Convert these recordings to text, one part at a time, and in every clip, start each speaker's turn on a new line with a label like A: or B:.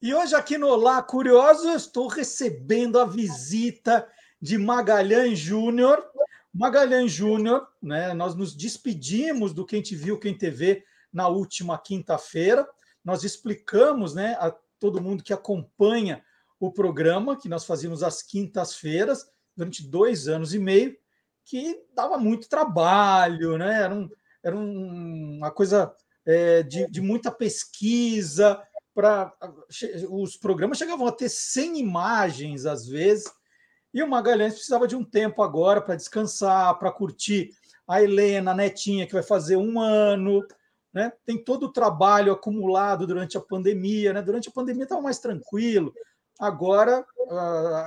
A: E hoje aqui no Olá Curioso eu estou recebendo a visita de Magalhães Júnior. Magalhães Júnior, né? Nós nos despedimos do Quem Te Viu, Quem TV na última quinta-feira. Nós explicamos, né, a todo mundo que acompanha o programa que nós fazíamos às quintas-feiras durante dois anos e meio, que dava muito trabalho, né? Era, um, era um, uma coisa é, de, de muita pesquisa para os programas chegavam a ter 100 imagens às vezes, e o Magalhães precisava de um tempo agora para descansar, para curtir a Helena, a netinha, que vai fazer um ano. Né? Tem todo o trabalho acumulado durante a pandemia. Né? Durante a pandemia estava mais tranquilo. Agora,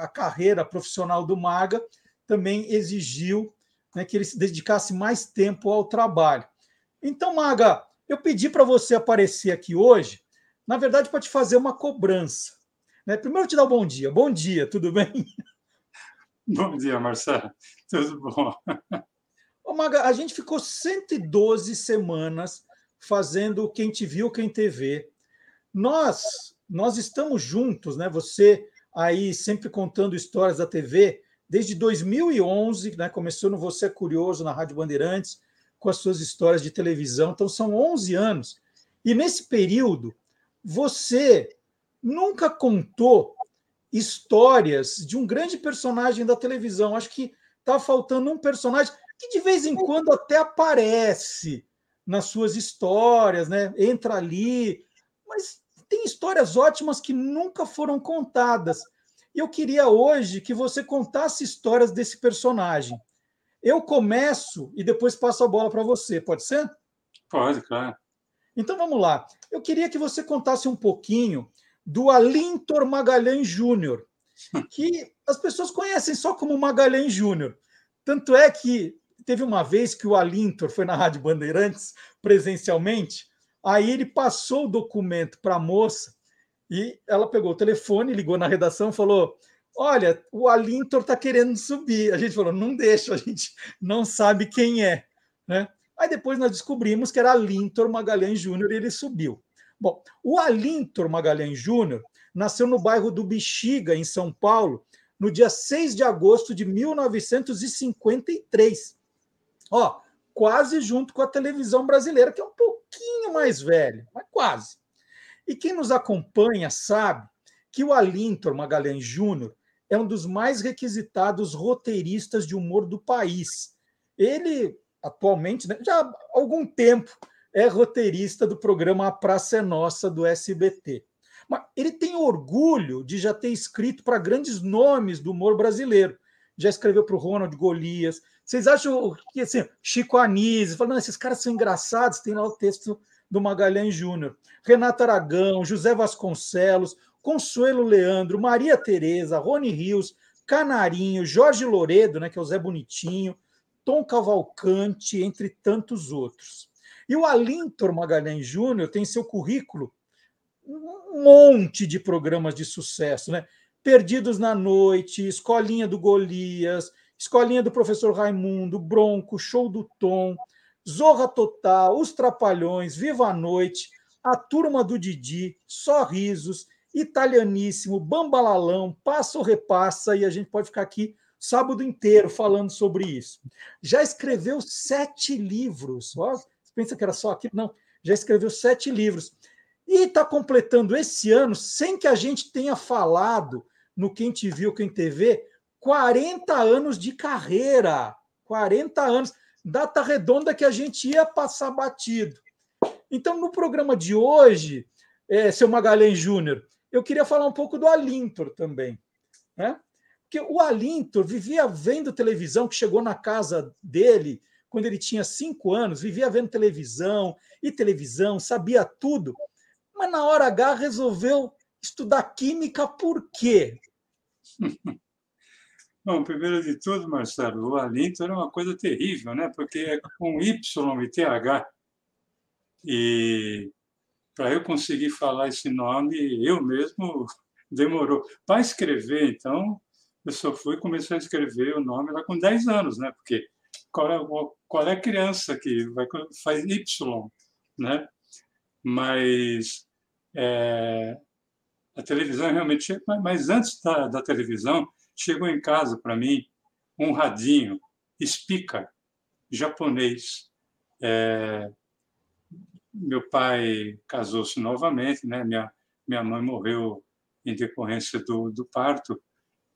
A: a carreira profissional do Maga também exigiu né, que ele se dedicasse mais tempo ao trabalho. Então, Maga, eu pedi para você aparecer aqui hoje na verdade, para te fazer uma cobrança. Né? Primeiro, te dar um bom dia. Bom dia, tudo bem?
B: Bom dia, Marcelo. Tudo bom?
A: Ô, Maga, a gente ficou 112 semanas fazendo Quem Te Viu, Quem Te Vê. Nós, nós estamos juntos, né? Você aí sempre contando histórias da TV, desde 2011, né? começou no Você é Curioso, na Rádio Bandeirantes, com as suas histórias de televisão. Então, são 11 anos. E nesse período, você nunca contou histórias de um grande personagem da televisão. Acho que está faltando um personagem que de vez em quando até aparece nas suas histórias, né? Entra ali, mas tem histórias ótimas que nunca foram contadas. Eu queria hoje que você contasse histórias desse personagem. Eu começo e depois passo a bola para você, pode ser?
B: Pode, claro.
A: Então vamos lá. Eu queria que você contasse um pouquinho do Alintor Magalhães Júnior, que as pessoas conhecem só como Magalhães Júnior. Tanto é que teve uma vez que o Alintor foi na Rádio Bandeirantes presencialmente, aí ele passou o documento para a moça e ela pegou o telefone, ligou na redação e falou: Olha, o Alintor está querendo subir. A gente falou: Não deixa, a gente não sabe quem é. Né? Aí depois nós descobrimos que era Alintor Magalhães Júnior e ele subiu. Bom, o Alintor Magalhães Júnior nasceu no bairro do Bexiga, em São Paulo, no dia 6 de agosto de 1953. Ó, quase junto com a televisão brasileira, que é um pouquinho mais velha, mas quase. E quem nos acompanha sabe que o Alintor Magalhães Júnior é um dos mais requisitados roteiristas de humor do país. Ele atualmente, né, já há algum tempo, é roteirista do programa A Praça é Nossa, do SBT. Mas ele tem orgulho de já ter escrito para grandes nomes do humor brasileiro. Já escreveu para o Ronald Golias. Vocês acham que assim, Chico Anísio, falando, esses caras são engraçados, tem lá o texto do Magalhães Júnior. Renato Aragão, José Vasconcelos, Consuelo Leandro, Maria Tereza, Rony Rios, Canarinho, Jorge Loredo, né, que é o Zé Bonitinho, Tom Cavalcante, entre tantos outros. E o Alintor Magalhães Júnior tem em seu currículo um monte de programas de sucesso, né? Perdidos na Noite, Escolinha do Golias, Escolinha do Professor Raimundo, Bronco, Show do Tom, Zorra Total, Os Trapalhões, Viva a Noite, A Turma do Didi, Sorrisos, Italianíssimo, Bambalalão, Passa ou Repassa, e a gente pode ficar aqui sábado inteiro falando sobre isso. Já escreveu sete livros. Ó, pensa que era só aquilo? Não, já escreveu sete livros. E está completando esse ano, sem que a gente tenha falado no Quem Te Viu, Quem TV, 40 anos de carreira. 40 anos. Data redonda que a gente ia passar batido. Então, no programa de hoje, é, seu Magalhães Júnior, eu queria falar um pouco do Alintor também. Né? Porque o Alintor vivia vendo televisão, que chegou na casa dele quando ele tinha cinco anos, vivia vendo televisão e televisão, sabia tudo, mas na hora H resolveu estudar química por quê?
B: Bom, primeiro de tudo, Marcelo, o Alintor é uma coisa terrível, né? Porque é com Y e TH. E para eu conseguir falar esse nome, eu mesmo demorou. Para escrever, então, eu só fui começar a escrever o nome lá com 10 anos, né? Porque qual é, qual é a criança que vai, faz Y, né? Mas é, a televisão realmente... Mas antes da, da televisão, chegou em casa para mim um radinho, Spica, japonês. É, meu pai casou-se novamente, né? Minha minha mãe morreu em decorrência do, do parto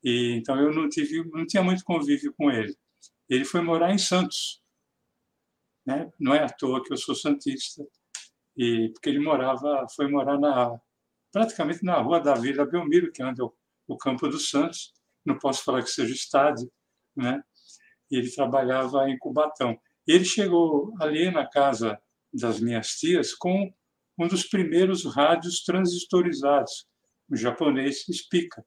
B: e então eu não tive não tinha muito convívio com ele. Ele foi morar em Santos, né? Não é à toa que eu sou santista e porque ele morava foi morar na praticamente na rua da Vila Belmiro, que é onde é o, o Campo dos Santos. Não posso falar que seja estádio, né? E ele trabalhava em Cubatão. Ele chegou ali na casa das minhas tias com um dos primeiros rádios transistorizados, o japonês Spica.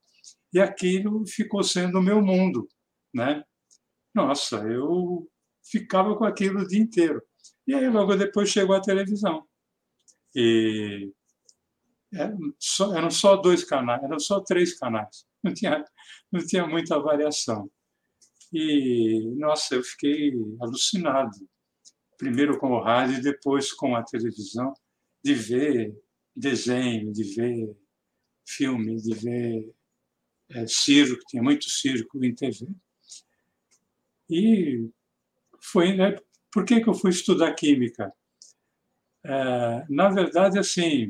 B: E aquilo ficou sendo o meu mundo, né? Nossa, eu ficava com aquilo o dia inteiro. E aí logo depois chegou a televisão. E eram só, eram só dois canais, eram só três canais. Não tinha, não tinha muita variação. E, nossa, eu fiquei alucinado. Primeiro com o rádio e depois com a televisão de ver desenho, de ver filme, de ver é, circo, tinha muito circo em TV. E foi, né, por que, que eu fui estudar química? É, na verdade, assim,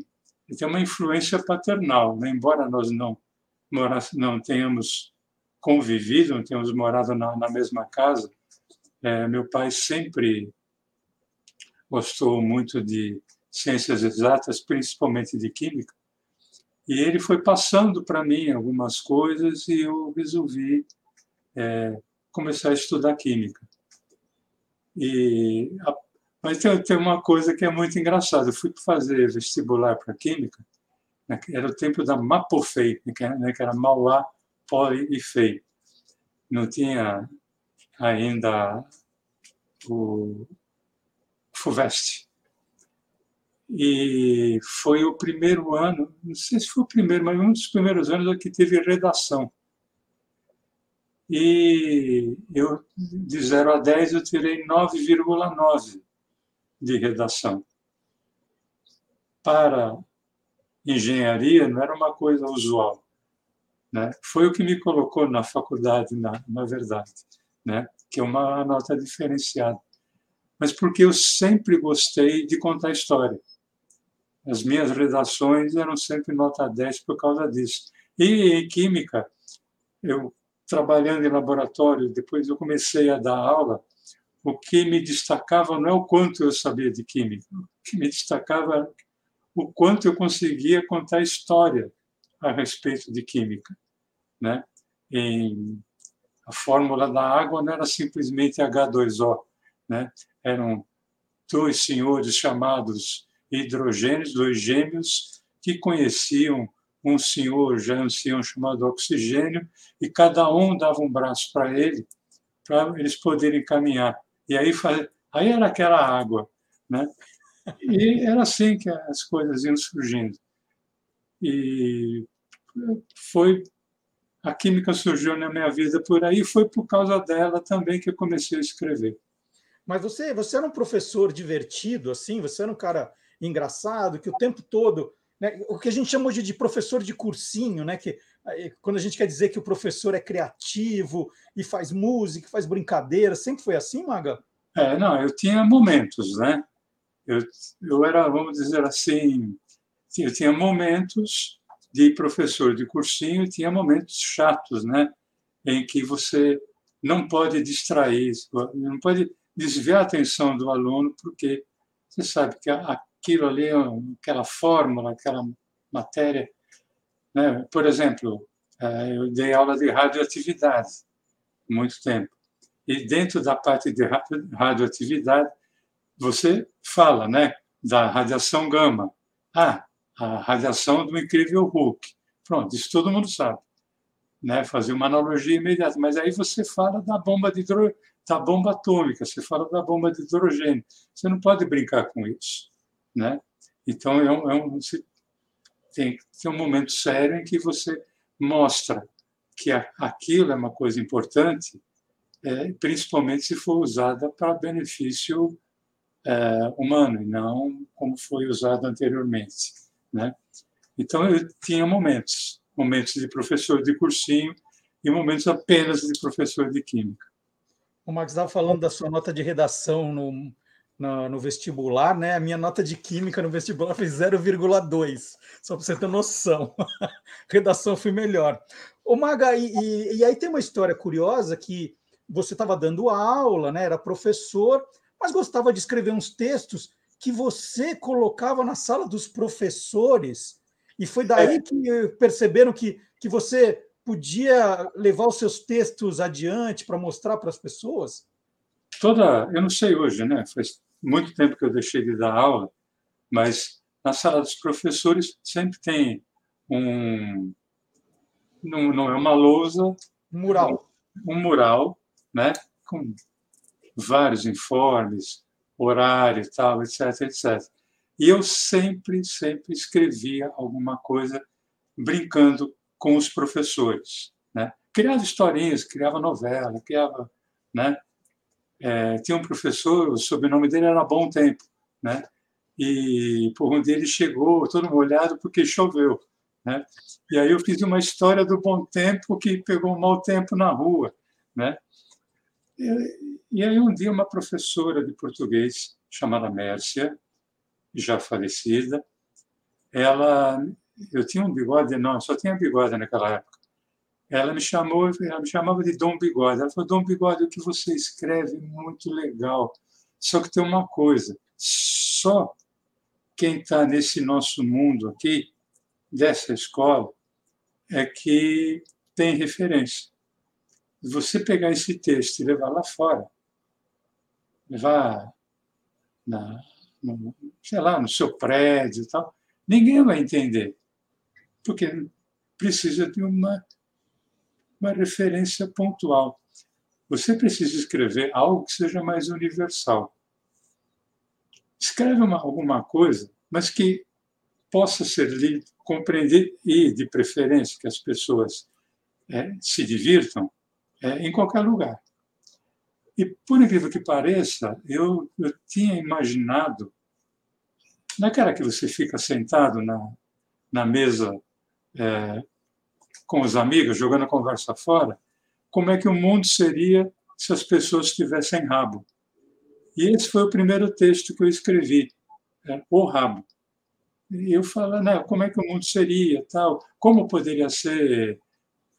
B: tem uma influência paternal, né? embora nós não, não tenhamos convivido, não tenhamos morado na, na mesma casa, é, meu pai sempre gostou muito de ciências exatas, principalmente de química, e ele foi passando para mim algumas coisas e eu resolvi é, começar a estudar química. E a, mas tem, tem, uma coisa que é muito engraçada. Eu fui fazer vestibular para química, era o tempo da Mapofei, né, que, né, que era Mauá, Poli e Fei. Não tinha ainda o FUVEST. E foi o primeiro ano, não sei se foi o primeiro, mas um dos primeiros anos que teve redação. E eu, de 0 a 10, eu tirei 9,9 de redação. Para engenharia, não era uma coisa usual. Né? Foi o que me colocou na faculdade, na, na verdade, né? que é uma nota diferenciada. Mas porque eu sempre gostei de contar história. As minhas redações eram sempre nota 10 por causa disso. E em química, eu trabalhando em laboratório, depois eu comecei a dar aula, o que me destacava não é o quanto eu sabia de química, o que me destacava o quanto eu conseguia contar história a respeito de química. Né? A fórmula da água não era simplesmente H2O, né? eram dois senhores chamados hidrogênios, dois gêmeos, que conheciam um senhor já ancião chamado oxigênio, e cada um dava um braço para ele, para eles poderem caminhar. E aí, aí era aquela água. Né? E era assim que as coisas iam surgindo. E foi a química surgiu na minha vida por aí, foi por causa dela também que eu comecei a escrever.
A: Mas você, você era um professor divertido, assim? Você era um cara engraçado, que o tempo todo. Né, o que a gente chama hoje de professor de cursinho, né? Que, quando a gente quer dizer que o professor é criativo e faz música, faz brincadeira, sempre foi assim, Maga?
B: É, não, eu tinha momentos, né? Eu, eu era, vamos dizer assim, eu tinha momentos de professor de cursinho e tinha momentos chatos, né? Em que você não pode distrair, não pode desviar a atenção do aluno, porque você sabe que aquilo ali, aquela fórmula, aquela matéria. Né? Por exemplo, eh, eu dei aula de radioatividade muito tempo. E dentro da parte de radioatividade, você fala né, da radiação gama. Ah, a radiação do incrível Hulk. Pronto, isso todo mundo sabe. Né? Fazer uma analogia imediata. Mas aí você fala da bomba de hidro... da bomba atômica, você fala da bomba de hidrogênio. Você não pode brincar com isso né? Então é um, é um tem, tem um momento sério em que você mostra que aquilo é uma coisa importante, é, principalmente se for usada para benefício é, humano e não como foi usado anteriormente, né? Então eu tinha momentos, momentos de professor de cursinho e momentos apenas de professor de química.
A: O Max estava falando da sua nota de redação no, no, no, vestibular, né? A minha nota de química no vestibular foi 0,2, só para você ter noção. redação foi melhor. O Maga, e, e, e, aí tem uma história curiosa que você estava dando aula, né? Era professor, mas gostava de escrever uns textos que você colocava na sala dos professores. E foi daí é. que perceberam que, que você podia levar os seus textos adiante para mostrar para as pessoas?
B: Toda, eu não sei hoje, né? Faz muito tempo que eu deixei de dar aula, mas na sala dos professores sempre tem um não, não é uma lousa,
A: mural,
B: um, um mural, né? Com vários informes, horário, tal, etc, etc. E eu sempre, sempre escrevia alguma coisa brincando com os professores. Né? Criava historinhas, criava novela, criava. Né? É, tinha um professor, o sobrenome dele era Bom Tempo. Né? E por onde ele chegou, todo molhado porque choveu. Né? E aí eu fiz uma história do bom tempo que pegou um mau tempo na rua. Né? E, aí um dia uma professora de português chamada Mércia, já falecida, ela eu tinha um bigode não só tinha bigode naquela época. Ela me chamou, ela me chamava de Dom Bigode. Ela falou: Dom Bigode, o que você escreve é muito legal. Só que tem uma coisa: só quem está nesse nosso mundo aqui, dessa escola, é que tem referência. Você pegar esse texto e levar lá fora, levar na, no, sei lá, no seu prédio e tal, ninguém vai entender porque precisa de uma, uma referência pontual. Você precisa escrever algo que seja mais universal. Escreve uma, alguma coisa, mas que possa ser lido, compreendido e, de preferência, que as pessoas é, se divirtam é, em qualquer lugar. E, por incrível que pareça, eu, eu tinha imaginado, naquela que você fica sentado na, na mesa é, com os amigos, jogando a conversa fora, como é que o mundo seria se as pessoas tivessem rabo. E esse foi o primeiro texto que eu escrevi, é, O Rabo. E eu falando, né, como é que o mundo seria, tal, como poderia ser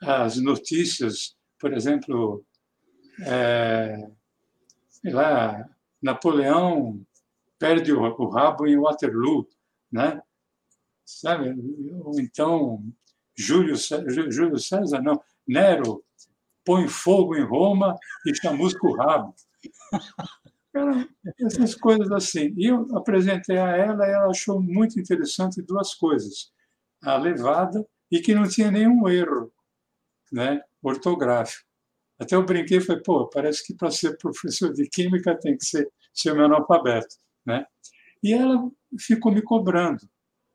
B: as notícias, por exemplo, é, sei lá, Napoleão perde o, o rabo em Waterloo, né? sabe? Ou então Júlio, Júlio César, não, Nero põe fogo em Roma e chamusca o rabo. essas coisas assim. E eu apresentei a ela e ela achou muito interessante duas coisas. A levada e que não tinha nenhum erro né, ortográfico. Até eu brinquei e falei, pô, parece que para ser professor de química tem que ser, ser um analfabeto. Né? E ela ficou me cobrando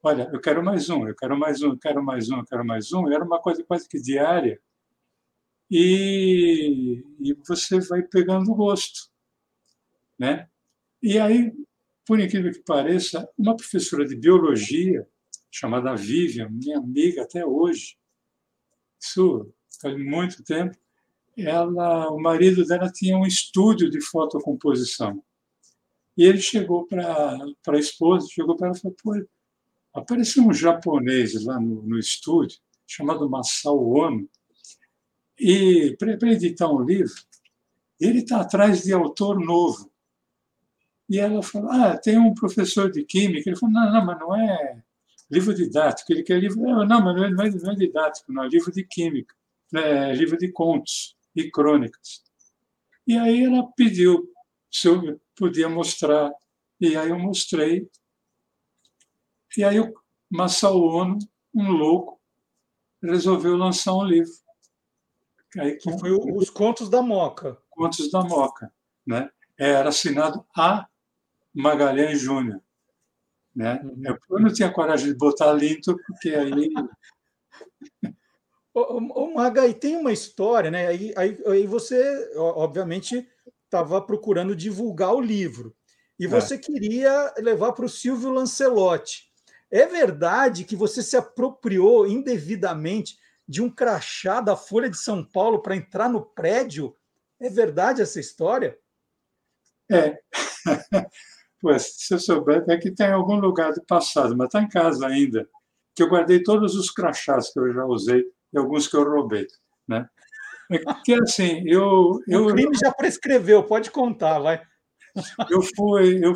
B: olha, eu quero mais um, eu quero mais um, eu quero mais um, eu quero mais um. Era uma coisa quase que diária. E, e você vai pegando gosto. Né? E aí, por incrível que pareça, uma professora de biologia, chamada Vivian, minha amiga até hoje, isso faz muito tempo, ela, o marido dela tinha um estúdio de fotocomposição. E ele chegou para a esposa, chegou para ela e falou: Pô, Apareceu um japonês lá no, no estúdio, chamado Masao Ono, e para editar um livro, ele está atrás de autor novo. E ela falou: Ah, tem um professor de química. Ele falou: Não, não, mas não é livro didático. Ele quer livro. Não, mas não é, não é didático, não é livro de química, é livro de contos e crônicas. E aí ela pediu se eu podia mostrar. E aí eu mostrei e aí o Masao Ono, um louco, resolveu lançar um livro.
A: Aí, que foi Os Contos da Moca.
B: Contos da Moca. Né? Era assinado A. Magalhães Júnior. Né? Uhum. Eu não tinha coragem de botar Linto, porque aí.
A: O, Maga, e tem uma história, né? Aí, aí, aí você, obviamente, estava procurando divulgar o livro. E é. você é. queria levar para o Silvio Lancelotti. É verdade que você se apropriou indevidamente de um crachá da Folha de São Paulo para entrar no prédio? É verdade essa história?
B: É. pois, se eu souber, é que tem algum lugar do passado, mas está em casa ainda, que eu guardei todos os crachás que eu já usei e alguns que eu roubei, né? Que assim, eu, eu
A: o crime já prescreveu, pode contar, vai.
B: Eu fui, eu,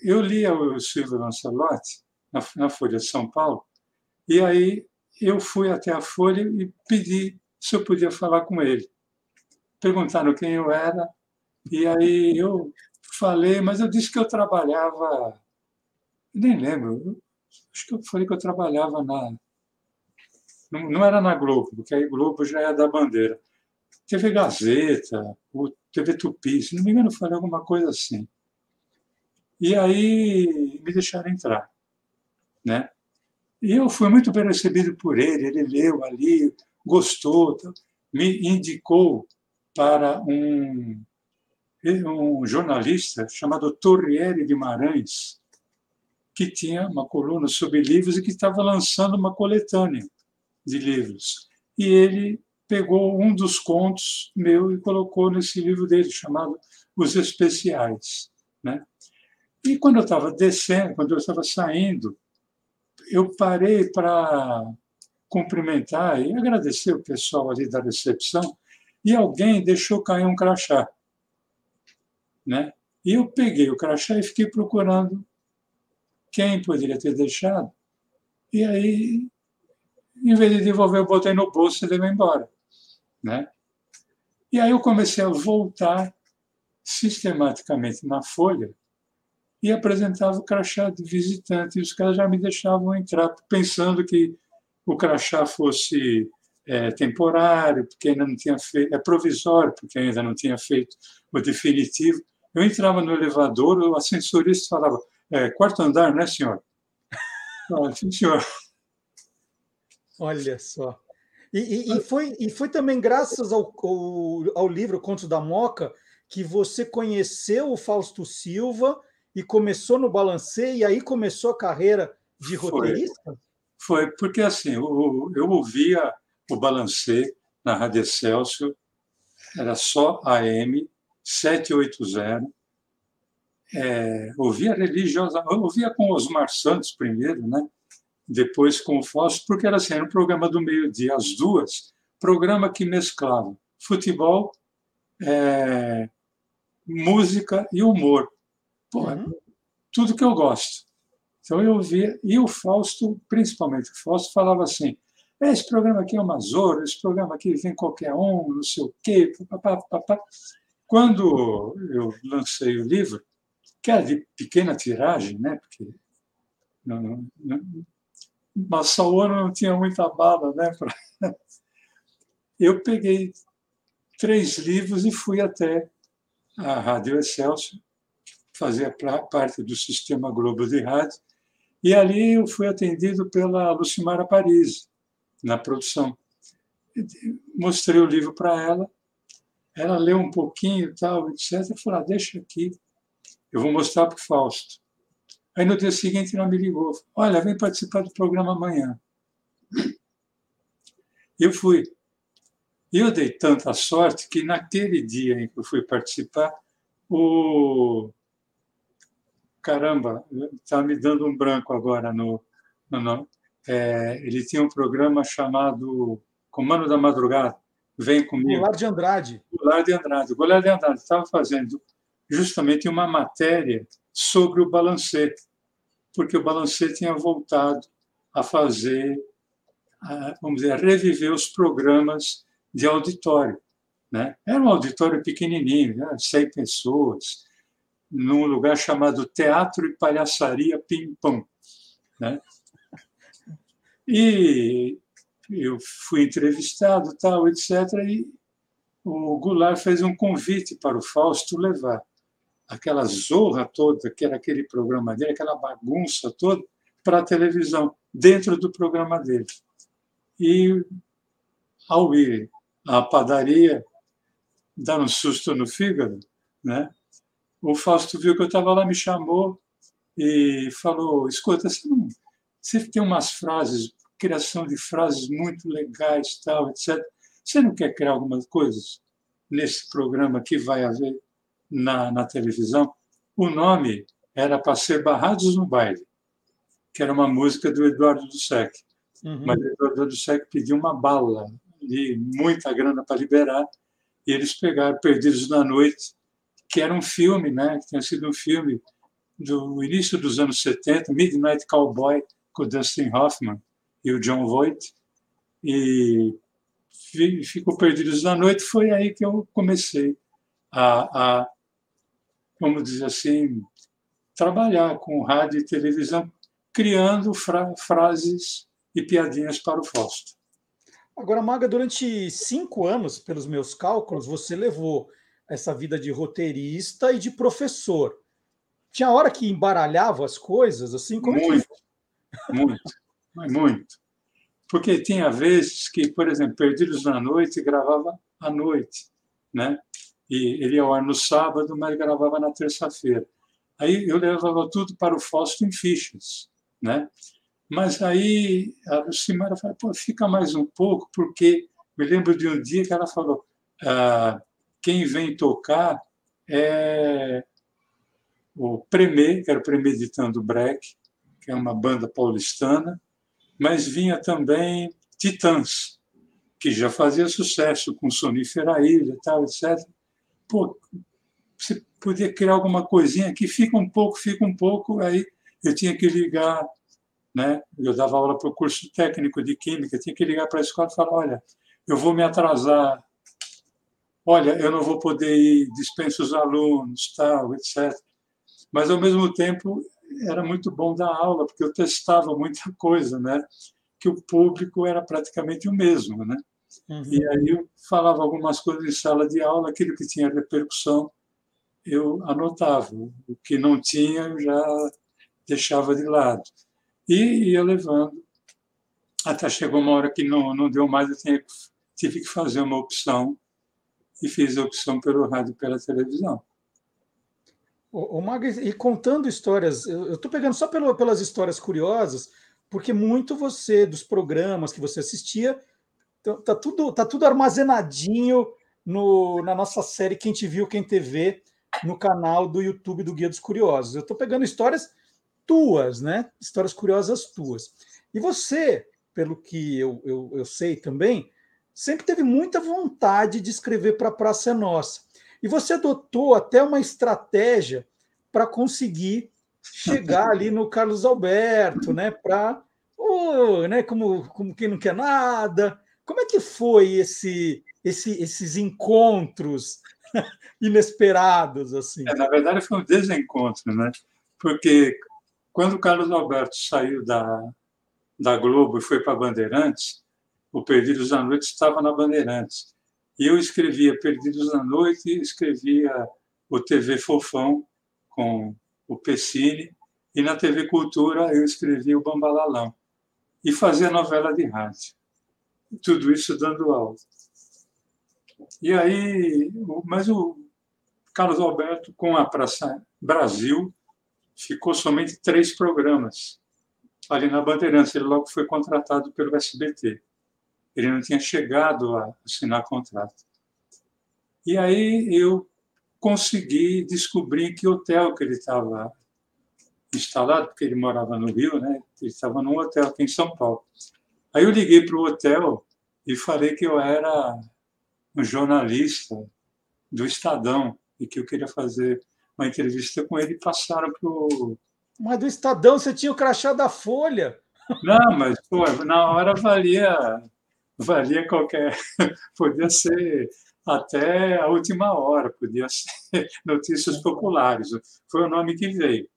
B: eu li o Silvio Lancelotti na, na Folha de São Paulo e aí eu fui até a Folha e pedi se eu podia falar com ele. Perguntaram quem eu era e aí eu falei, mas eu disse que eu trabalhava, nem lembro, acho que eu falei que eu trabalhava na não, era na Globo, porque aí Globo já é da bandeira. TV Gazeta, o TV Tupi, se não me engano, falei alguma coisa assim. E aí me deixaram entrar, né? E eu fui muito bem recebido por ele, ele leu ali, gostou, me indicou para um, um jornalista chamado Torriere Guimarães, que tinha uma coluna sobre livros e que estava lançando uma coletânea de livros. E ele pegou um dos contos meu e colocou nesse livro dele, chamado Os Especiais. Né? E quando eu estava descendo, quando eu estava saindo, eu parei para cumprimentar e agradecer o pessoal ali da recepção, e alguém deixou cair um crachá. Né? E eu peguei o crachá e fiquei procurando quem poderia ter deixado. E aí em vez de devolver, eu botei no bolso e levei embora. Né? E aí eu comecei a voltar sistematicamente na folha e apresentava o crachá de visitante. E os caras já me deixavam entrar, pensando que o crachá fosse é, temporário, porque ainda não tinha feito, é provisório, porque ainda não tinha feito o definitivo. Eu entrava no elevador, o ascensorista falava: é, quarto andar, né, senhor? Ah, sim, senhor.
A: Olha só. E, e, e, foi, e foi também graças ao, ao, ao, livro Contos da Moca que você conheceu o Fausto Silva e começou no Balancê, e aí começou a carreira de roteirista?
B: Foi, foi porque assim, eu, eu ouvia o Balancê na Rádio Excelsior, era só AM 780, é, ouvia religiosa, ouvia com Osmar Santos primeiro, né? Depois com o Fausto, porque era assim, era um programa do meio-dia, às duas, programa que mesclava futebol, é, música e humor. Pô, uhum. Tudo que eu gosto. Então eu via, e o Fausto, principalmente o Fausto, falava assim: esse programa aqui é uma zorra, esse programa aqui vem qualquer um, não sei o quê, papá, papá. Quando eu lancei o livro, que era de pequena tiragem, né? Porque não, não, Massaona não tinha muita bala, né? Eu peguei três livros e fui até a Rádio Excelsior, fazia parte do Sistema Globo de Rádio, e ali eu fui atendido pela Lucimara Paris, na produção. Mostrei o livro para ela, ela leu um pouquinho, tal, etc. Eu falei, ah, deixa aqui, eu vou mostrar para o Fausto. Aí no dia seguinte ela me ligou, olha, vem participar do programa amanhã. Eu fui. Eu dei tanta sorte que naquele dia em que eu fui participar, o. Caramba, está me dando um branco agora no. no, no é, ele tinha um programa chamado Comando da Madrugada. Vem comigo.
A: Goulart de Andrade.
B: Goulart de Andrade. Goulart de Andrade estava fazendo justamente uma matéria sobre o balancete, porque o balancete tinha voltado a fazer, vamos dizer, a reviver os programas de auditório. Né? Era um auditório pequenininho, né? 100 pessoas, num lugar chamado Teatro e Palhaçaria Pimpão. Né? E eu fui entrevistado, tal, etc. E o Goulart fez um convite para o Fausto levar aquela zorra toda, que era aquele programa dele, aquela bagunça toda, para a televisão, dentro do programa dele. E ao ir à padaria, dar um susto no fígado, né? o Fausto viu que eu estava lá, me chamou e falou: Escuta, você, não, você tem umas frases, criação de frases muito legais, tal, etc. Você não quer criar algumas coisas nesse programa que vai haver na, na televisão? O nome era para ser Barrados no Baile, que era uma música do Eduardo Dussek. Uhum. Mas o Eduardo Dussek pediu uma bala, e muita grana para liberar, e eles pegaram Perdidos na Noite, que era um filme, né, que tinha sido um filme do início dos anos 70, Midnight Cowboy, com o Dustin Hoffman e o John Voight, e ficou Perdidos na Noite, foi aí que eu comecei a, a vamos dizer assim, trabalhar com rádio e televisão, criando fra frases e piadinhas para o Fausto.
A: Agora, Maga, durante cinco anos, pelos meus cálculos, você levou essa vida de roteirista e de professor. Tinha hora que embaralhava as coisas, assim como.
B: Muito, que... muito, muito. Porque tinha vezes que, por exemplo, Perdidos na Noite gravava à noite, né? E ele ia ao ar no sábado, mas gravava na terça-feira. Aí eu levava tudo para o Fausto em fichas, né? Mas aí a Lucimara falou, pô, fica mais um pouco, porque me lembro de um dia que ela falou, ah, quem vem tocar é o Premê, que era o Premeditando Break, que é uma banda paulistana, mas vinha também Titãs, que já fazia sucesso com Sonífera Ilha e tal, etc. Pô, você podia criar alguma coisinha que fica um pouco, fica um pouco, aí eu tinha que ligar, né? Eu dava aula para o curso técnico de química, tinha que ligar para a escola e falar, olha, eu vou me atrasar olha, eu não vou poder ir, dispenso os alunos, tal, etc. Mas, ao mesmo tempo, era muito bom dar aula, porque eu testava muita coisa, né? que o público era praticamente o mesmo. Né? Uhum. E aí eu falava algumas coisas em sala de aula, aquilo que tinha repercussão, eu anotava. O que não tinha, eu já deixava de lado. E ia levando. Até chegou uma hora que não, não deu mais, eu tinha, tive que fazer uma opção e fiz a opção pelo rádio e pela televisão.
A: O, o Mag, e contando histórias, eu estou pegando só pelo, pelas histórias curiosas, porque muito você, dos programas que você assistia, tá, tá tudo, tá tudo armazenadinho no, na nossa série Quem Te Viu, Quem TV, no canal do YouTube do Guia dos Curiosos. Eu estou pegando histórias tuas, né? Histórias curiosas tuas. E você, pelo que eu, eu, eu sei também, sempre teve muita vontade de escrever para a Praça Nossa. E você adotou até uma estratégia para conseguir chegar ali no Carlos Alberto, né? Para, oh, né? Como, como quem não quer nada. Como é que foi esse, esse, esses encontros inesperados assim?
B: É, na verdade, foi um desencontro, né? Porque quando o Carlos Alberto saiu da, da Globo e foi para Bandeirantes, o Perdidos na Noite estava na Bandeirantes. E eu escrevia Perdidos na Noite, escrevia o TV Fofão com o Pessini, e na TV Cultura eu escrevia o Bambalalão. E fazia novela de rádio. Tudo isso dando aula. E aí, mas o Carlos Alberto, com a Praça Brasil, ficou somente três programas ali na Bandeirantes. Ele logo foi contratado pelo SBT. Ele não tinha chegado a assinar contrato. E aí eu consegui descobrir que hotel que ele estava instalado, porque ele morava no Rio, né? Ele estava num hotel aqui em São Paulo. Aí eu liguei para o hotel e falei que eu era um jornalista do Estadão e que eu queria fazer uma entrevista com ele. Passaram para o.
A: Mas do Estadão você tinha o crachá da Folha.
B: Não, mas pô, na hora valia valia qualquer. Podia ser até a última hora, podia ser Notícias Populares, foi o nome que veio.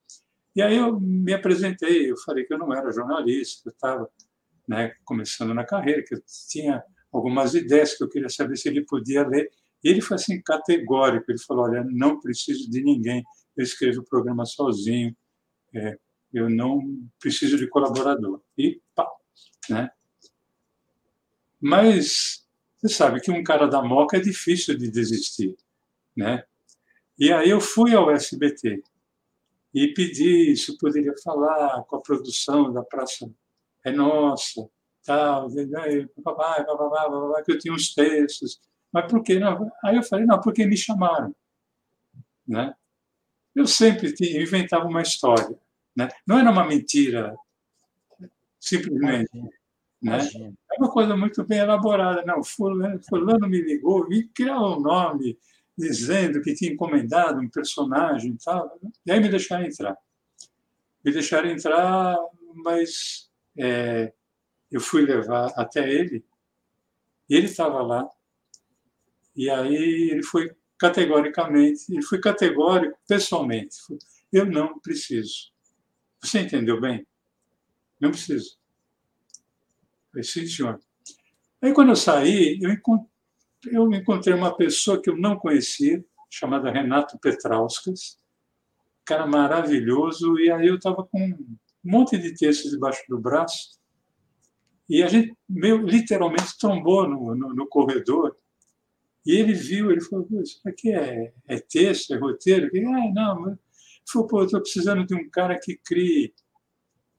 B: E aí eu me apresentei, eu falei que eu não era jornalista, eu estava né, começando na carreira, que eu tinha algumas ideias que eu queria saber se ele podia ler. E ele foi assim categórico, ele falou, olha, não preciso de ninguém, eu escrevo o programa sozinho, é, eu não preciso de colaborador. E pá, né? Mas Você sabe que um cara da Moca é difícil de desistir, né? E aí eu fui ao SBT e pedi se poderia falar com a produção da Praça é Nossa, tal, babá, babá, babá, que eu tinha uns textos. Mas por que não? Aí eu falei, não, porque me chamaram. Né? Eu sempre inventava uma história. Né? Não era uma mentira, simplesmente. Né? É uma coisa muito bem elaborada. Não, fulano, fulano me ligou, me criou um nome dizendo que tinha encomendado um personagem e tal. E aí me deixaram entrar. Me deixaram entrar, mas é, eu fui levar até ele, e ele estava lá. E aí ele foi categoricamente, ele foi categórico pessoalmente. Eu não preciso. Você entendeu bem? Não preciso. sim, senhor. Aí, quando eu saí, eu encontrei, eu encontrei uma pessoa que eu não conhecia, chamada Renato Petrauskas, cara maravilhoso, e aí eu estava com um monte de textos debaixo do braço, e a gente meio, literalmente trombou no, no, no corredor, e ele viu, ele falou, isso aqui é, é texto, é roteiro? Eu ah, não, ele falou, pô, estou precisando de um cara que crie,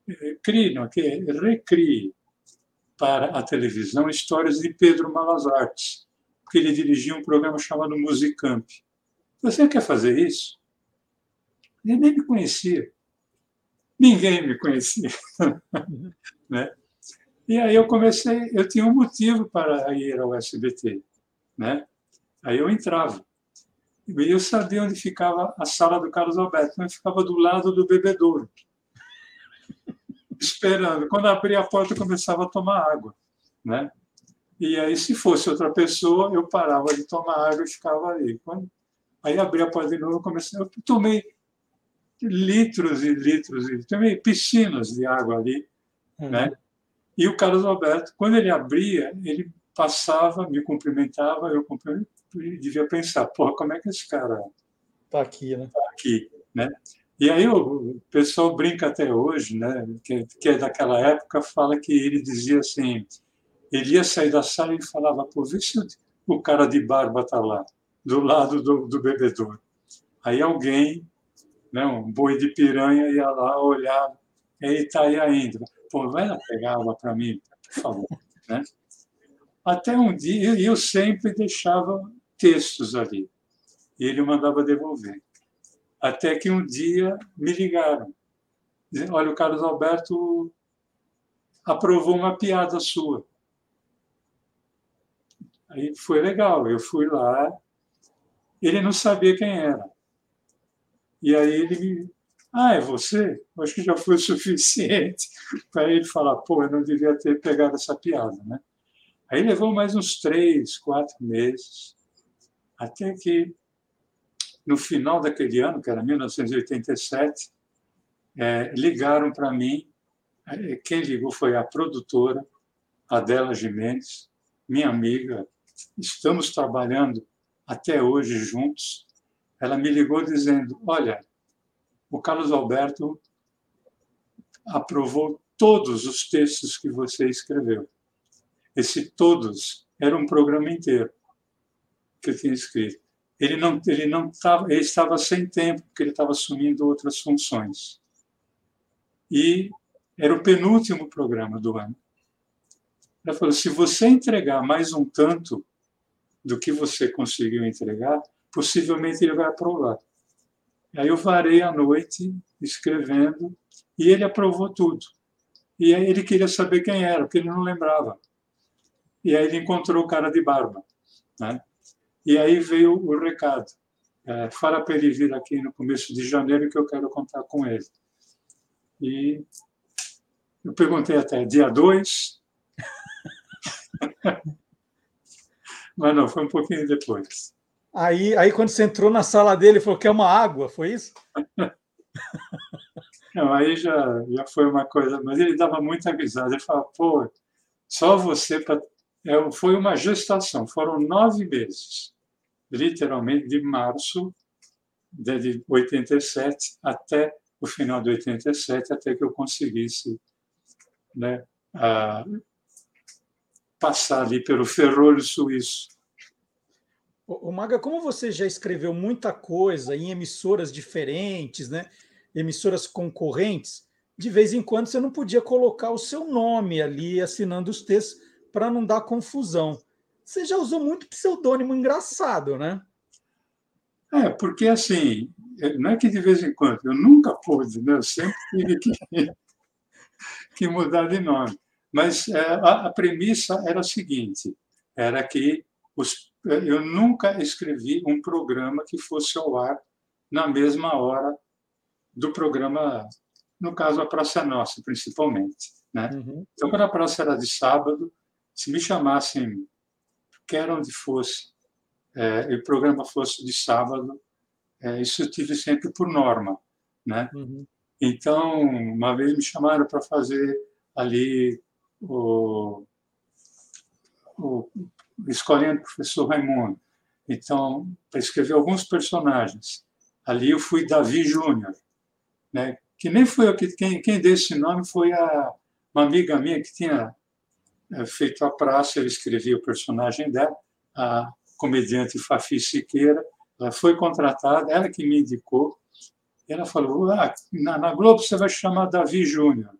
B: eh, crie, não, que recrie para a televisão histórias de Pedro Malas Artes, porque ele dirigia um programa chamado Musicamp. Você quer fazer isso? Ele nem me conhecia. Ninguém me conhecia. né? E aí eu comecei, eu tinha um motivo para ir ao SBT. Né? Aí eu entrava. E eu sabia onde ficava a sala do Carlos Alberto. Eu ficava do lado do bebedouro, esperando. Quando abria a porta, eu começava a tomar água. Né? E aí, se fosse outra pessoa, eu parava de tomar água e ficava ali. Quando... Aí abria a porta de novo, comecei. Eu tomei litros e litros, e tomei piscinas de água ali. Uhum. Né? E o Carlos Alberto, quando ele abria, ele passava, me cumprimentava, eu devia pensar, porra, como é que esse cara
A: está aqui, né?
B: Tá aqui, né? E aí o pessoal brinca até hoje, né? Que, que é daquela época, fala que ele dizia assim, ele ia sair da sala e falava, pô, vê se o cara de barba está lá, do lado do, do bebedouro. Aí alguém, né, um boi de piranha, ia lá olhar, ele está aí ainda. Pô, vai lá pegar água para mim, por favor. Né? Até um dia, eu sempre deixava textos ali, e ele mandava devolver. Até que um dia me ligaram. Olha, o Carlos Alberto aprovou uma piada sua. Aí foi legal, eu fui lá, ele não sabia quem era. E aí ele me. Ah, é você? Acho que já foi o suficiente para ele falar, pô, eu não devia ter pegado essa piada, né? Aí levou mais uns três, quatro meses, até que no final daquele ano, que era 1987, é, ligaram para mim. É, quem ligou foi a produtora, Adela Jimenez, minha amiga, estamos trabalhando até hoje juntos, ela me ligou dizendo: Olha, o Carlos Alberto aprovou todos os textos que você escreveu. Esse todos era um programa inteiro que eu tinha escrito. Ele não, ele não estava, ele estava sem tempo porque ele estava assumindo outras funções. E era o penúltimo programa do ano. Ela falou: se você entregar mais um tanto, do que você conseguiu entregar, possivelmente ele vai aprovar. Aí eu varei a noite escrevendo e ele aprovou tudo. E aí ele queria saber quem era, porque ele não lembrava. E aí ele encontrou o cara de barba. Né? E aí veio o recado. É, fala para ele vir aqui no começo de janeiro que eu quero contar com ele. E eu perguntei até, dia 2? Mas não, foi um pouquinho depois.
A: Aí, aí quando você entrou na sala dele, falou que é uma água, foi isso?
B: Não, aí já, já foi uma coisa, mas ele dava muita risada. Ele falava, pô, só você para. É, foi uma gestação, foram nove meses, literalmente, de março de 87 até o final de 87, até que eu conseguisse né, a, passar ali pelo ferrolho suíço.
A: O Maga, como você já escreveu muita coisa em emissoras diferentes, né? emissoras concorrentes, de vez em quando você não podia colocar o seu nome ali assinando os textos para não dar confusão. Você já usou muito pseudônimo engraçado, né?
B: É, porque assim, não é que de vez em quando, eu nunca pude, né? eu sempre tive que, que mudar de nome. Mas é, a, a, premissa era a seguinte: era que os, eu nunca escrevi um programa que fosse ao ar na mesma hora do programa, no caso, a Praça Nossa, principalmente. Né? Uhum. Então, quando a praça era de sábado, se me chamassem, quer onde fosse, é, e o programa fosse de sábado, é, isso eu tive sempre por norma. Né? Uhum. Então, uma vez me chamaram para fazer ali o, o Escolinha do Professor Raimundo. Então, para escrever alguns personagens. Ali eu fui Davi Júnior, né? que nem foi eu que quem, quem deu esse nome foi a, uma amiga minha que tinha é, feito a praça, ele escrevia o personagem dela, a comediante Fafi Siqueira, ela foi contratada, ela que me indicou, ela falou, ah, na, na Globo você vai chamar Davi Júnior.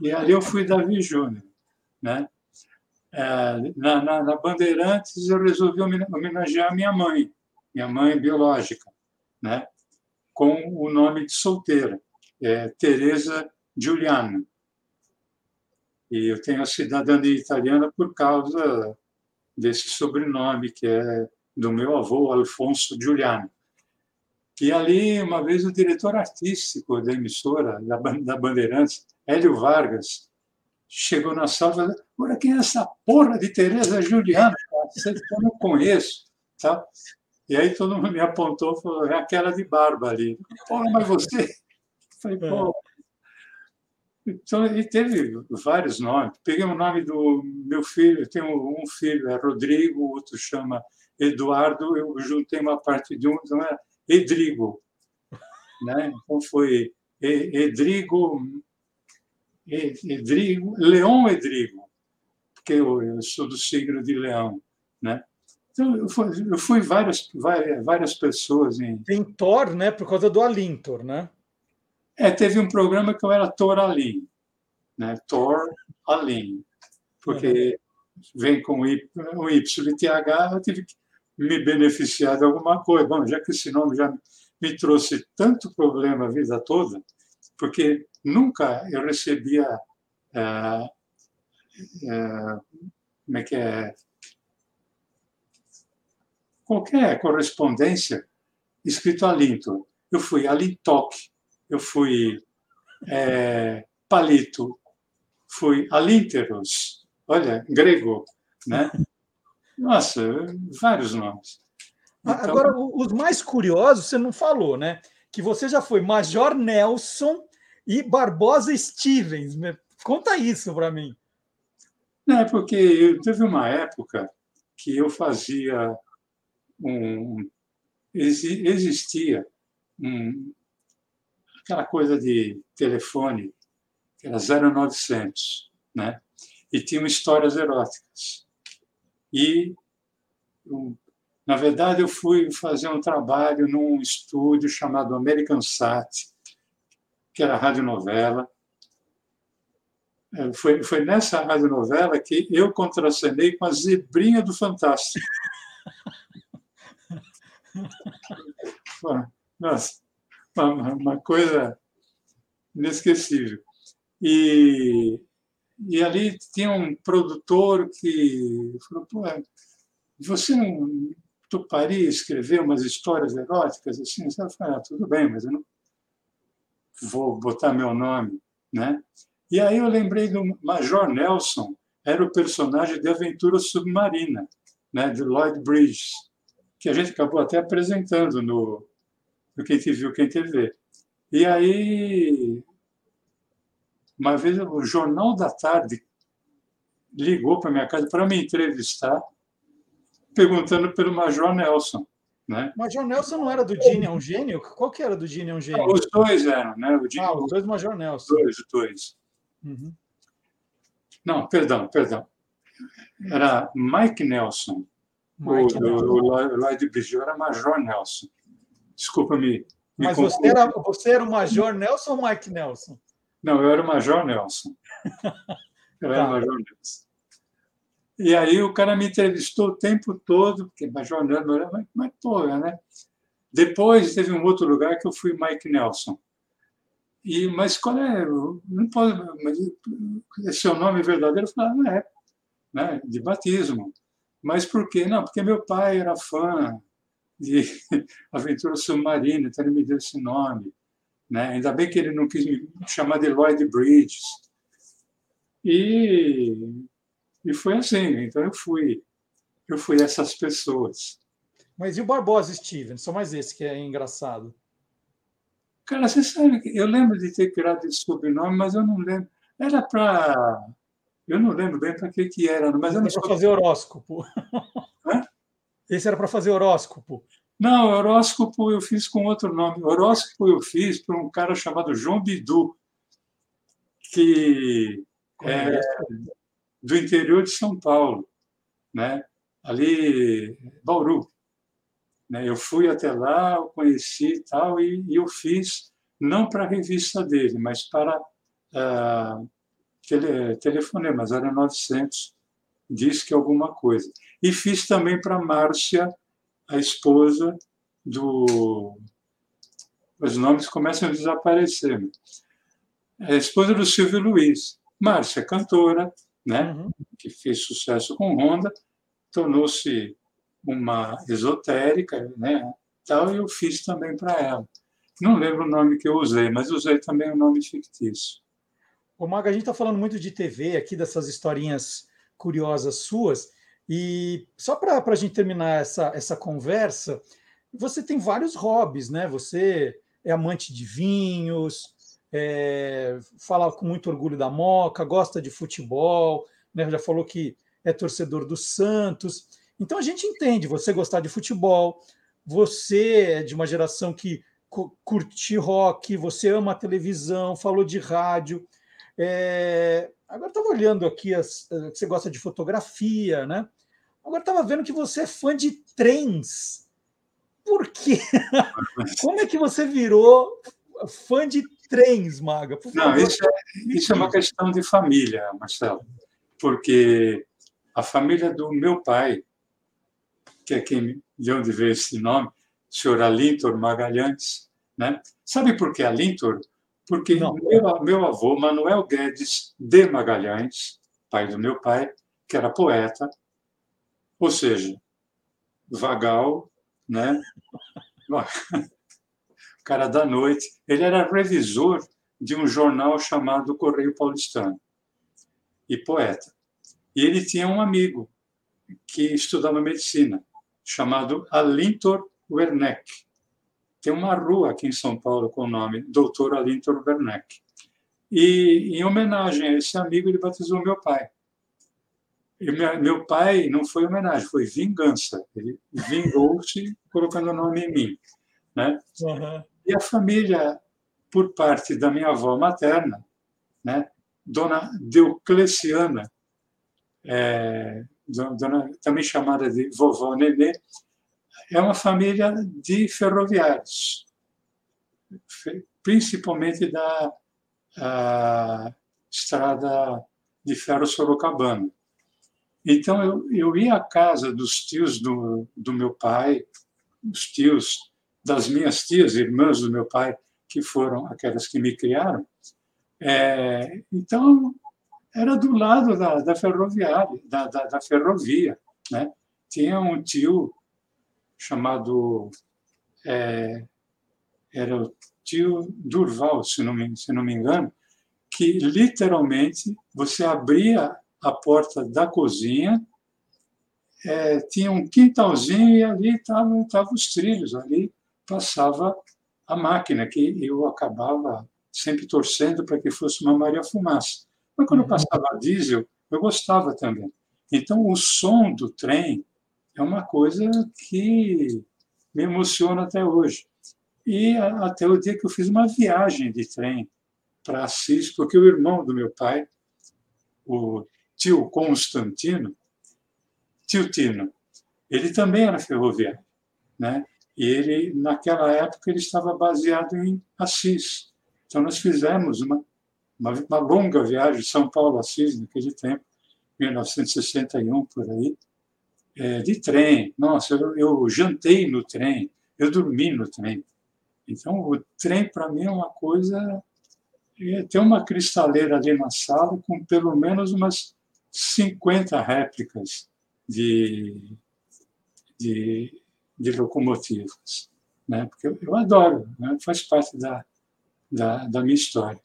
B: E ali eu fui Davi Júnior. Né? É, na, na, na, Bandeirantes eu resolvi homenagear minha mãe, minha mãe biológica, né? com o nome de solteira, é, Teresa Giuliano. E eu tenho a cidadania italiana por causa desse sobrenome, que é do meu avô, Alfonso Giuliano. E ali, uma vez, o diretor artístico da emissora, da Bandeirantes, Hélio Vargas, chegou na sala Olha, quem é essa porra de Tereza Juliana? Eu não conheço. Tá? E aí todo mundo me apontou e falou: É aquela de barba ali. Porra, mas você. Eu falei: Pô. É. Então, e teve vários nomes. Peguei o nome do meu filho, eu tenho um filho, é Rodrigo, o outro chama Eduardo, eu juntei uma parte de um, então é Edrigo. Né? Então foi Edrigo Edrigo, Leão Edrigo, porque eu, eu, sou do signo de Leão, né? Então, eu fui, eu fui várias, várias, várias pessoas em...
A: Tem Thor, né? Por causa do Alintor, né?
B: É, teve um programa que eu era Thor Alin, né? Thor Alin, porque uhum. vem com o YTH, eu tive que me beneficiar de alguma coisa. Bom, já que esse nome já me trouxe tanto problema a vida toda, porque nunca eu recebia é, é, como é que é qualquer correspondência escrito Alinto. Eu fui Alintoc, eu fui é, Palito, fui Alinteros, olha, grego, né? Nossa, vários nomes.
A: Então... Agora, os mais curiosos você não falou, né? Que você já foi Major Nelson e Barbosa Stevens. Conta isso para mim.
B: É, porque teve uma época que eu fazia um. Existia um, aquela coisa de telefone, que era 0900, né? e tinham histórias eróticas. E, na verdade, eu fui fazer um trabalho num estúdio chamado American Sat, que era radionovela. É, foi, foi nessa radionovela que eu contracenei com a zebrinha do Fantástico. Nossa, uma, uma coisa inesquecível. E, e ali tinha um produtor que falou: Pô, você não toparia escrever umas histórias eróticas assim? Eu falei: ah, tudo bem, mas eu não vou botar meu nome, né? E aí eu lembrei do Major Nelson, era o personagem de Aventura Submarina, né, de Lloyd Bridges, que a gente acabou até apresentando no, no Quem Te Viu, Quem Te Vê. E aí, uma vez o Jornal da Tarde ligou para minha casa para me entrevistar, perguntando pelo Major Nelson. Né?
A: Major Nelson não era do Gini é um gênio? Qual que era do Gini é um gênio?
B: os dois eram, né? O
A: Gini, ah, os dois Major Nelson.
B: Dois, dois. Uhum. Não, perdão, perdão. era Mike Nelson. Mike o, Nelson. o, o Lloyd Bridge era Major Nelson. Desculpa me. me
A: Mas você era, você era o Major Nelson ou Mike Nelson?
B: Não, eu era o Major Nelson. Eu era o tá. Major Nelson. E aí o cara me entrevistou o tempo todo, porque Major Nelson, mas, mas porra, né? Depois teve um outro lugar que eu fui Mike Nelson. E, mas qual é? Não pode, mas é seu nome verdadeiro? Eu falei, ah, não é, né? De batismo. Mas por quê? Não, porque meu pai era fã de aventura submarina, então ele me deu esse nome. Né? Ainda bem que ele não quis me chamar de Lloyd Bridges. E, e foi assim. Então eu fui, eu fui essas pessoas.
A: Mas e o Barbosa Steven? Só mais esse que é engraçado.
B: Cara, você sabe que eu lembro de ter criado esse sobrenome, mas eu não lembro. Era para. Eu não lembro bem para que, que era, mas eu não
A: Era para fazer horóscopo. Hã? Esse era para fazer horóscopo.
B: Não, horóscopo eu fiz com outro nome. Horóscopo eu fiz para um cara chamado João Bidu, que é do interior de São Paulo, né? ali Bauru. Né? Eu fui até lá, eu conheci e tal, e, e eu fiz, não para a revista dele, mas para uh, tele, telefonemas, era 900, diz que alguma coisa. E fiz também para Márcia, a esposa do. Os nomes começam a desaparecer. A esposa do Silvio Luiz. Márcia, cantora, né? Uhum. que fez sucesso com Honda, tornou-se uma esotérica, né? Tal, e eu fiz também para ela. Não lembro o nome que eu usei, mas usei também o nome fictício.
A: O Maga, a gente está falando muito de TV aqui, dessas historinhas curiosas suas, e só para a gente terminar essa, essa conversa, você tem vários hobbies, né? Você é amante de vinhos, é, fala com muito orgulho da Moca, gosta de futebol, né? já falou que é torcedor do Santos. Então a gente entende você gostar de futebol, você é de uma geração que curte rock, você ama a televisão, falou de rádio. É... Agora estava olhando aqui, as... Eh, você gosta de fotografia, né? Agora estava vendo que você é fã de trens. Por quê? Como é que você virou fã de trens, Maga?
B: Não, isso é, isso é uma questão de família, Marcelo. Porque a família do meu pai, que é quem de onde veio esse nome, o senhor Alintor Magalhães, né? Sabe por que Alintor? Porque meu, meu avô, Manuel Guedes de Magalhães, pai do meu pai, que era poeta, ou seja, vagal, né? cara da noite. Ele era revisor de um jornal chamado Correio Paulistano e poeta. E ele tinha um amigo que estudava medicina, chamado Alintor Werneck. Tem uma rua aqui em São Paulo com o nome Dr. Alintor Werneck. E, em homenagem a esse amigo, ele batizou meu pai. E meu pai não foi homenagem, foi vingança. Ele vingou-se colocando o nome em mim. Né? Uhum. E a família, por parte da minha avó materna, né? Dona Deucleciana, é, dona, também chamada de vovó Nenê, é uma família de ferroviários, principalmente da estrada de ferro Sorocabana. Então, eu, eu ia à casa dos tios do, do meu pai, os tios das minhas tias, irmãs do meu pai, que foram aquelas que me criaram. É, então, era do lado da, da ferroviária, da, da, da, ferrovia. Né? Tinha um tio chamado. É, era o tio Durval, se não, me, se não me engano, que literalmente você abria a porta da cozinha, é, tinha um quintalzinho e ali estavam tava os trilhos, ali passava a máquina, que eu acabava sempre torcendo para que fosse uma Maria Fumaça. Mas quando uhum. passava a diesel, eu gostava também. Então, o som do trem é uma coisa que me emociona até hoje. E até o dia que eu fiz uma viagem de trem para Assis, porque o irmão do meu pai, o tio Constantino, tio Tino, ele também era ferroviário, né? E ele, naquela época, ele estava baseado em Assis. Então, nós fizemos uma, uma, uma longa viagem de São Paulo a Assis, naquele tempo, 1961, por aí, é, de trem. Nossa, eu, eu jantei no trem, eu dormi no trem. Então, o trem, para mim, é uma coisa. É, tem uma cristaleira ali na sala com pelo menos umas 50 réplicas de, de, de locomotivas. Né? Porque eu, eu adoro, né? faz parte da, da, da minha história.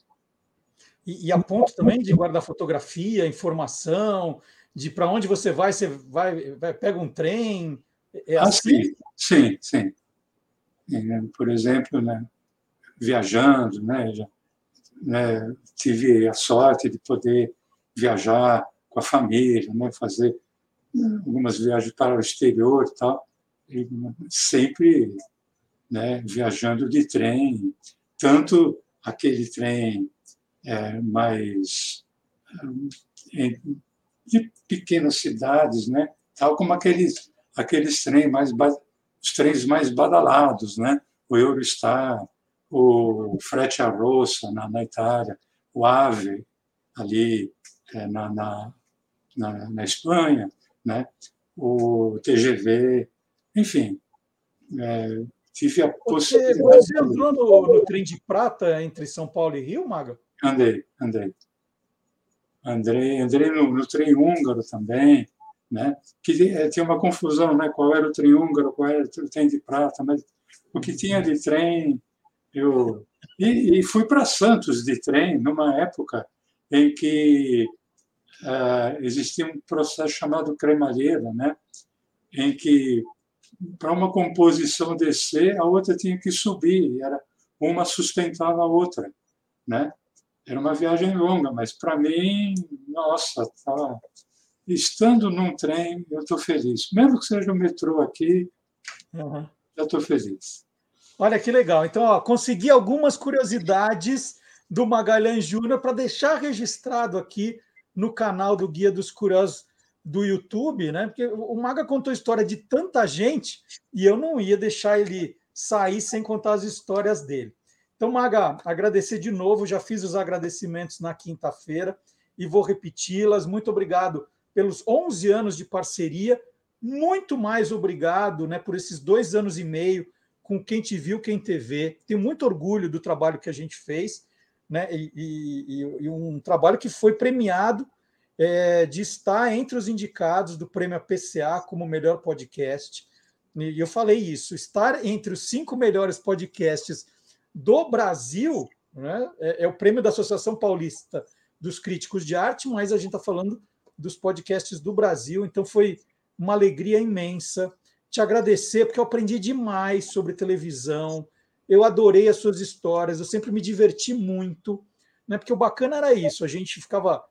A: E, e a ponto também de guardar fotografia, informação, de para onde você vai, você vai, vai pega um trem.
B: É ah, assim? sim, sim, sim. Por exemplo, né, viajando, né, já, né, tive a sorte de poder viajar com a família, né, fazer algumas viagens para o exterior e tal, e sempre né, viajando de trem, tanto aquele trem é, mais é, de pequenas cidades, né, tal como aqueles aqueles trens mais os trens mais badalados, né, o Eurostar, o Frete a Rossa na, na Itália, o Ave ali é, na, na, na, na Espanha, né? o TGV, enfim. É, tive a
A: possibilidade. Você, você entrou no, no, trem de prata entre São Paulo e Rio, Maga?
B: Andei, andei. Andrei, andei no, no trem húngaro também, né? que é, tinha uma confusão, né? qual era o trem húngaro, qual era o trem de prata, mas o que tinha de trem, eu... E, e fui para Santos de trem, numa época em que uh, existia um processo chamado cremalheira, né? em que para uma composição descer, a outra tinha que subir, era uma sustentava a outra, né? Era uma viagem longa, mas para mim, nossa, tá, estando num trem, eu estou feliz. Mesmo que seja o metrô aqui, uhum. já estou feliz.
A: Olha que legal. Então, ó, consegui algumas curiosidades do Magalhães Júnior para deixar registrado aqui no canal do Guia dos Curiosos do YouTube, né? Porque o Maga contou história de tanta gente e eu não ia deixar ele sair sem contar as histórias dele. Então, Maga, agradecer de novo, já fiz os agradecimentos na quinta-feira e vou repeti-las. Muito obrigado pelos 11 anos de parceria, muito mais obrigado né, por esses dois anos e meio com quem te viu, quem te vê. Tenho muito orgulho do trabalho que a gente fez, né, e, e, e um trabalho que foi premiado é, de estar entre os indicados do prêmio PCA como melhor podcast. E eu falei isso, estar entre os cinco melhores podcasts do Brasil né, é, é, o prêmio da Associação Paulista dos Críticos de Arte, mas a gente está falando dos podcasts do Brasil, então foi uma alegria imensa te agradecer, porque eu aprendi demais sobre televisão, eu adorei as suas histórias, eu sempre me diverti muito, né, porque o bacana era isso, a gente ficava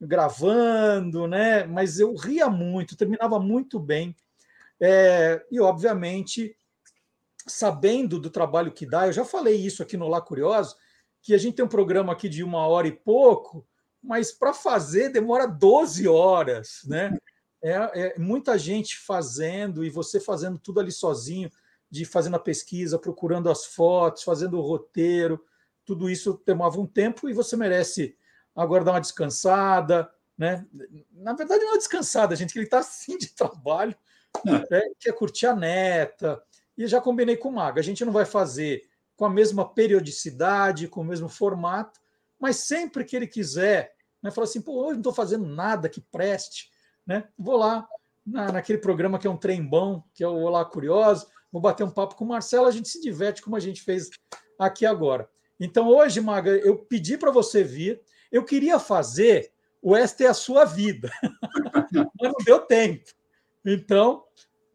A: gravando, né? Mas eu ria muito, terminava muito bem. É, e, obviamente, sabendo do trabalho que dá, eu já falei isso aqui no Lá Curioso, que a gente tem um programa aqui de uma hora e pouco, mas para fazer demora 12 horas, né? É, é, muita gente fazendo e você fazendo tudo ali sozinho, de fazendo a pesquisa, procurando as fotos, fazendo o roteiro, tudo isso tomava um tempo e você merece agora dar uma descansada, né? Na verdade, não é descansada, gente, que ele está assim de trabalho, é. Né? quer curtir a neta. E já combinei com o Maga, a gente não vai fazer com a mesma periodicidade, com o mesmo formato, mas sempre que ele quiser, né, falar assim, pô, hoje não estou fazendo nada que preste, né? Vou lá na, naquele programa que é um trem bom, que é o Olá Curioso, vou bater um papo com o Marcelo, a gente se diverte como a gente fez aqui agora. Então, hoje, Maga, eu pedi para você vir, eu queria fazer o Esta é a sua vida, mas não deu tempo. Então,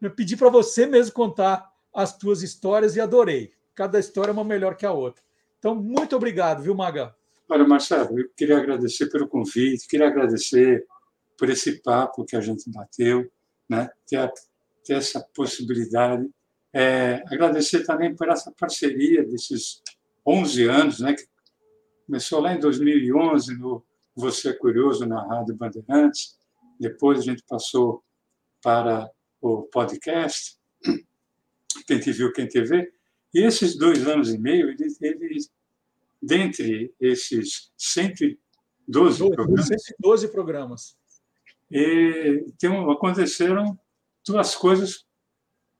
A: eu pedi para você mesmo contar as tuas histórias e adorei. Cada história é uma melhor que a outra. Então, muito obrigado, viu, Maga?
B: Olha, Marcelo, eu queria agradecer pelo convite, queria agradecer por esse papo que a gente bateu, né? ter, ter essa possibilidade. É, agradecer também por essa parceria desses 11 anos, né? que Começou lá em 2011, no, Você é Curioso na Rádio Bandeirantes. Depois a gente passou para o podcast, Quem Te Viu, Quem Te Vê. E esses dois anos e meio, ele, ele dentre esses 112 12, programas...
A: 112 programas.
B: E tem, aconteceram duas coisas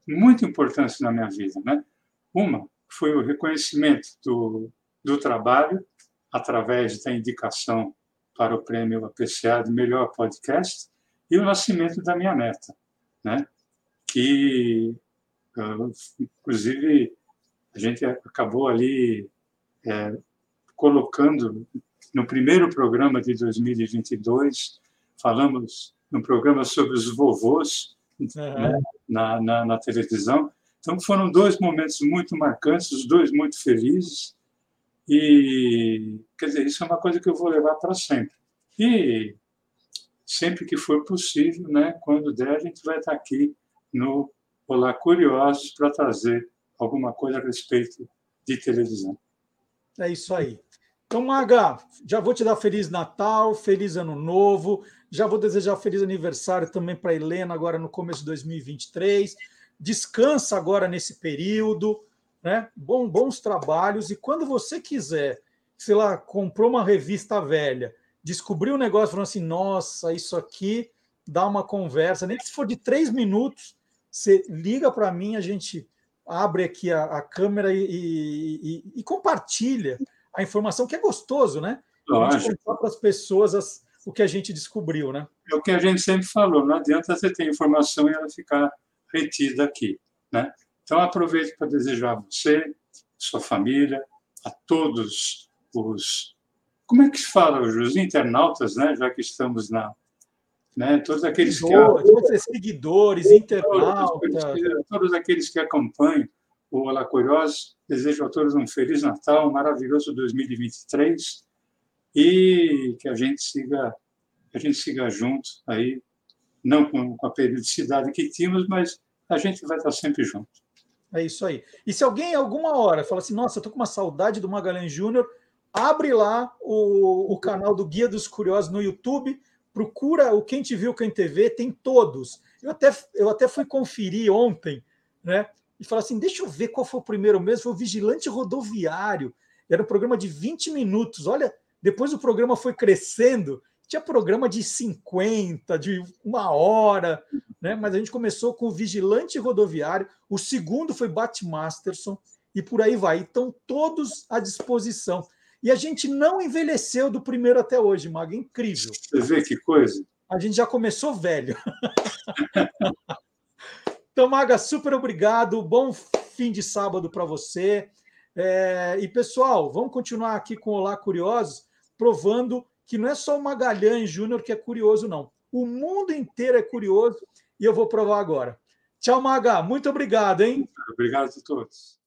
B: muito importantes na minha vida. Né? Uma foi o reconhecimento do, do trabalho através da indicação para o prêmio APCA de melhor podcast e o nascimento da minha neta, né? que, inclusive, a gente acabou ali é, colocando no primeiro programa de 2022, falamos no programa sobre os vovôs né, na, na, na televisão. Então, foram dois momentos muito marcantes, os dois muito felizes. E, quer dizer, isso é uma coisa que eu vou levar para sempre. E sempre que for possível, né, quando der, a gente vai estar aqui no Olá Curiosos para trazer alguma coisa a respeito de televisão.
A: É isso aí. Então, Maga, já vou te dar Feliz Natal, Feliz Ano Novo, já vou desejar feliz aniversário também para Helena agora no começo de 2023. Descansa agora nesse período, né? Bom, bons trabalhos. E quando você quiser, sei lá, comprou uma revista velha, descobriu um negócio falando assim: nossa, isso aqui dá uma conversa, nem que se for de três minutos, você liga para mim, a gente abre aqui a, a câmera e, e, e, compartilha a informação, que é gostoso, né? A gente contar para as pessoas as, o que a gente descobriu, né?
B: É o que a gente sempre falou, não adianta você ter informação e ela ficar retida aqui, né? Então aproveito para desejar a você, sua família, a todos os como é que se fala os internautas, né? Já que estamos na né? Todos aqueles
A: que seguidores, internautas,
B: todos, todos aqueles que acompanham o Olá Curiosos, desejo a todos um feliz Natal, um maravilhoso 2023 e que a gente siga a gente siga junto aí, não com, com a periodicidade que tínhamos, mas a gente vai estar sempre junto.
A: É isso aí. E se alguém alguma hora fala assim, nossa, eu tô com uma saudade do Magalhães Júnior, abre lá o, o canal do Guia dos Curiosos no YouTube, procura o Quem Te Viu, Quem TV, tem todos. Eu até, eu até fui conferir ontem, né? E falar assim, deixa eu ver qual foi o primeiro mesmo, foi o Vigilante Rodoviário. Era um programa de 20 minutos. Olha, depois o programa foi crescendo, tinha programa de 50, de uma hora, né? Mas a gente começou com o Vigilante Rodoviário, o segundo foi Bat Masterson, e por aí vai. Então, todos à disposição. E a gente não envelheceu do primeiro até hoje, Maga. Incrível.
B: Você vê que coisa?
A: A gente já começou velho. então, Maga, super obrigado. Bom fim de sábado para você. É... e, pessoal, vamos continuar aqui com Olá Curiosos, provando que não é só o Magalhães Júnior que é curioso, não. O mundo inteiro é curioso e eu vou provar agora. Tchau, Maga. Muito obrigado, hein?
B: Obrigado a todos.